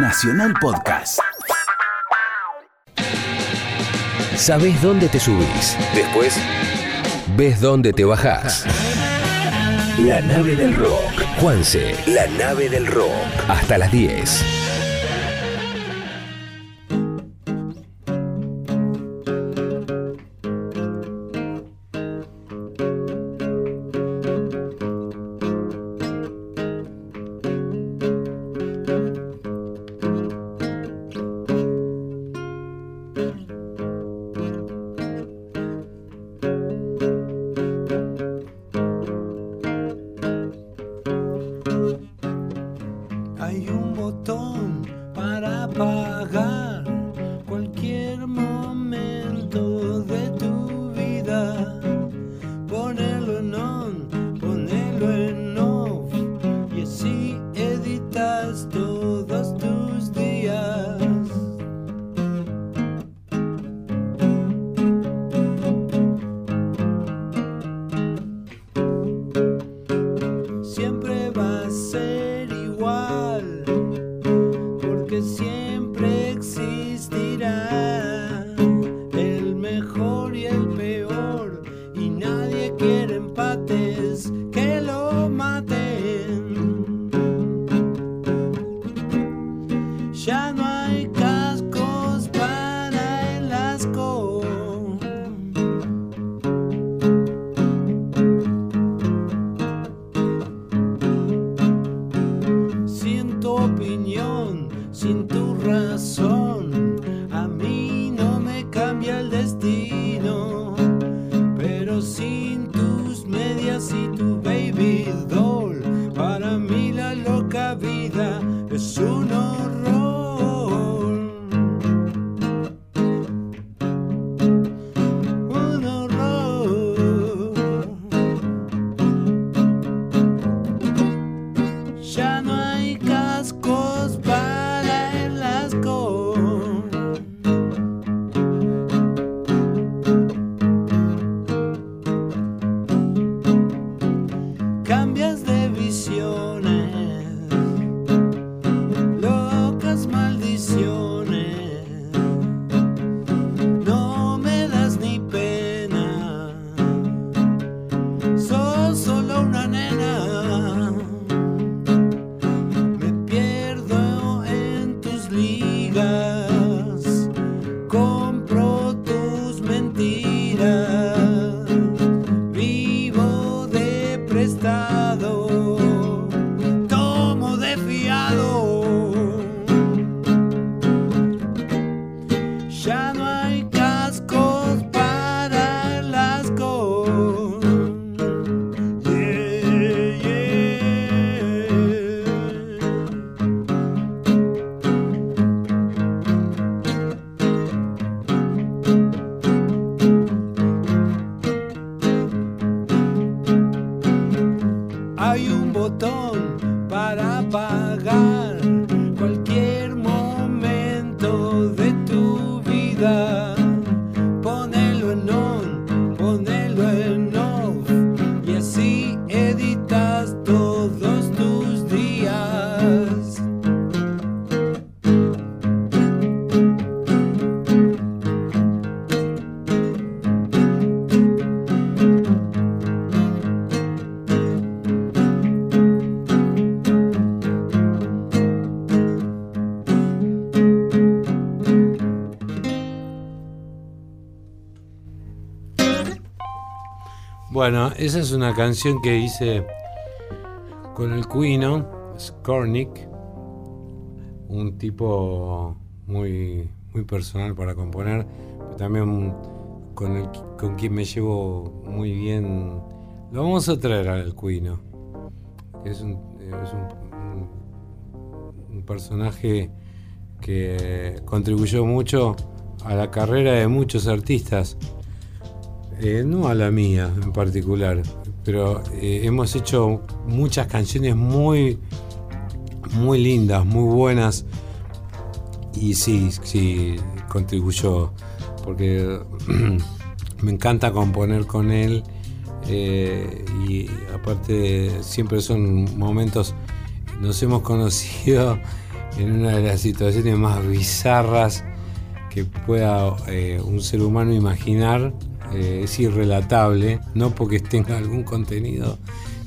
Nacional Podcast. Sabés dónde te subís. Después, ves dónde te bajás. La nave del rock. Juanse, la nave del rock. Hasta las 10. pagar existirá. todo. Bueno, esa es una canción que hice con el Cuino, Skornik, un tipo muy, muy personal para componer, también con, el, con quien me llevo muy bien. Lo vamos a traer al Cuino, que es un, un personaje que contribuyó mucho a la carrera de muchos artistas eh, no a la mía en particular, pero eh, hemos hecho muchas canciones muy, muy lindas, muy buenas. Y sí, sí, contribuyó, porque me encanta componer con él. Eh, y aparte siempre son momentos, nos hemos conocido en una de las situaciones más bizarras que pueda un ser humano imaginar. Eh, es irrelatable, no porque tenga algún contenido,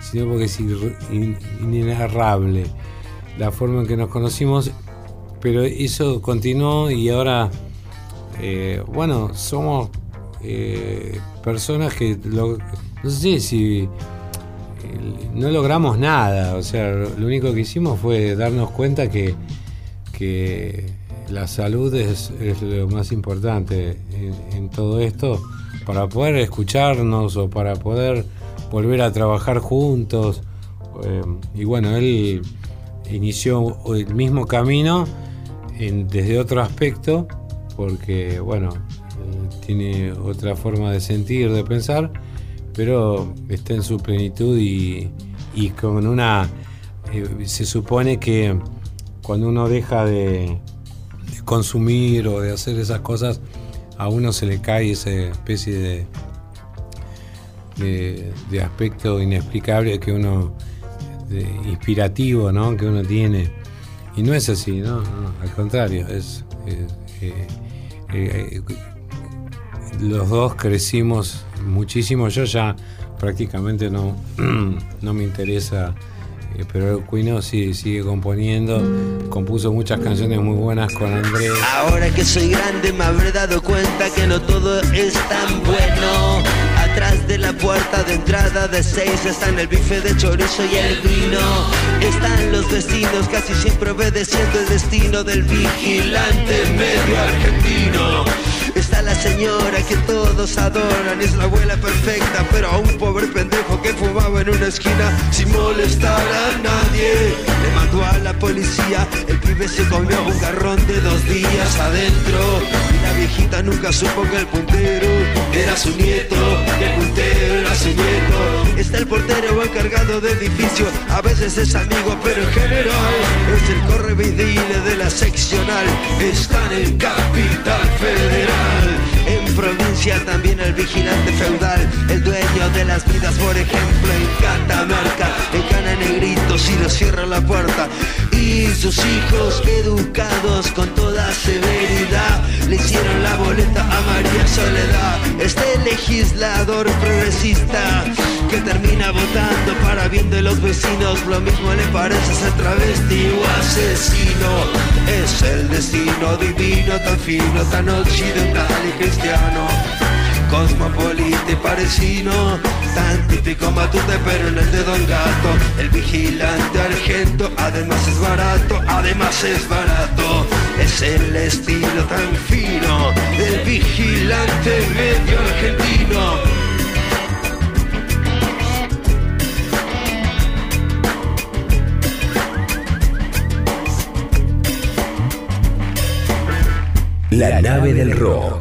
sino porque es inenarrable la forma en que nos conocimos, pero eso continuó y ahora, eh, bueno, somos personas que no sé si no logramos nada, o sea, lo único que hicimos fue darnos cuenta que, la salud es, lo más importante en, todo esto, para poder escucharnos o para poder volver a trabajar juntos. Eh, y bueno, él inició el mismo camino desde otro aspecto, porque bueno, tiene otra forma de sentir, de pensar pero está en su plenitud y, con una... Eh, se supone que cuando uno deja de, consumir o de hacer esas cosas, a uno se le cae esa especie de, de, aspecto inexplicable que uno, inspirativo, ¿no? Que uno tiene. Y no es así, ¿no? al contrario, es... Eh, eh, los dos crecimos muchísimo. Yo ya prácticamente no, no me interesa, eh, pero el Cuino sí, sigue componiendo. Compuso muchas canciones muy buenas con Andrés. Ahora que soy grande me habré dado cuenta que no todo es tan bueno. Atrás de la puerta de entrada de seis están el bife de chorizo y el vino. Están los vecinos casi siempre obedeciendo el destino del vigilante medio argentino. Está la señora que todos adoran, es la abuela perfecta, pero a un pobre pendejo que fumaba en una esquina sin molestar a nadie. Le mandó a la policía, el pibe se comió un garrón de dos días adentro. Y la viejita nunca supo que el puntero era su nieto, que el puntero era su nieto. Está el portero encargado de edificio, a veces es amigo, pero en general es el correvidile de la seccional. Está en capital federal. También el vigilante feudal, el dueño de las vidas, por ejemplo, en Catamarca, en Cana Negrito, si lo cierra la puerta. Y sus hijos, educados con toda severidad, le hicieron la boleta a María Soledad, este legislador progresista que termina votando bien de los vecinos, lo mismo le parece ser travesti o asesino. Es el destino divino, tan fino, tan occidental y cristiano. Cosmopolita y parecino, tan típico matute pero en el de Don Gato. El vigilante argento, además es barato, además es barato. Es el estilo tan fino del vigilante medio argentino La nave del rock.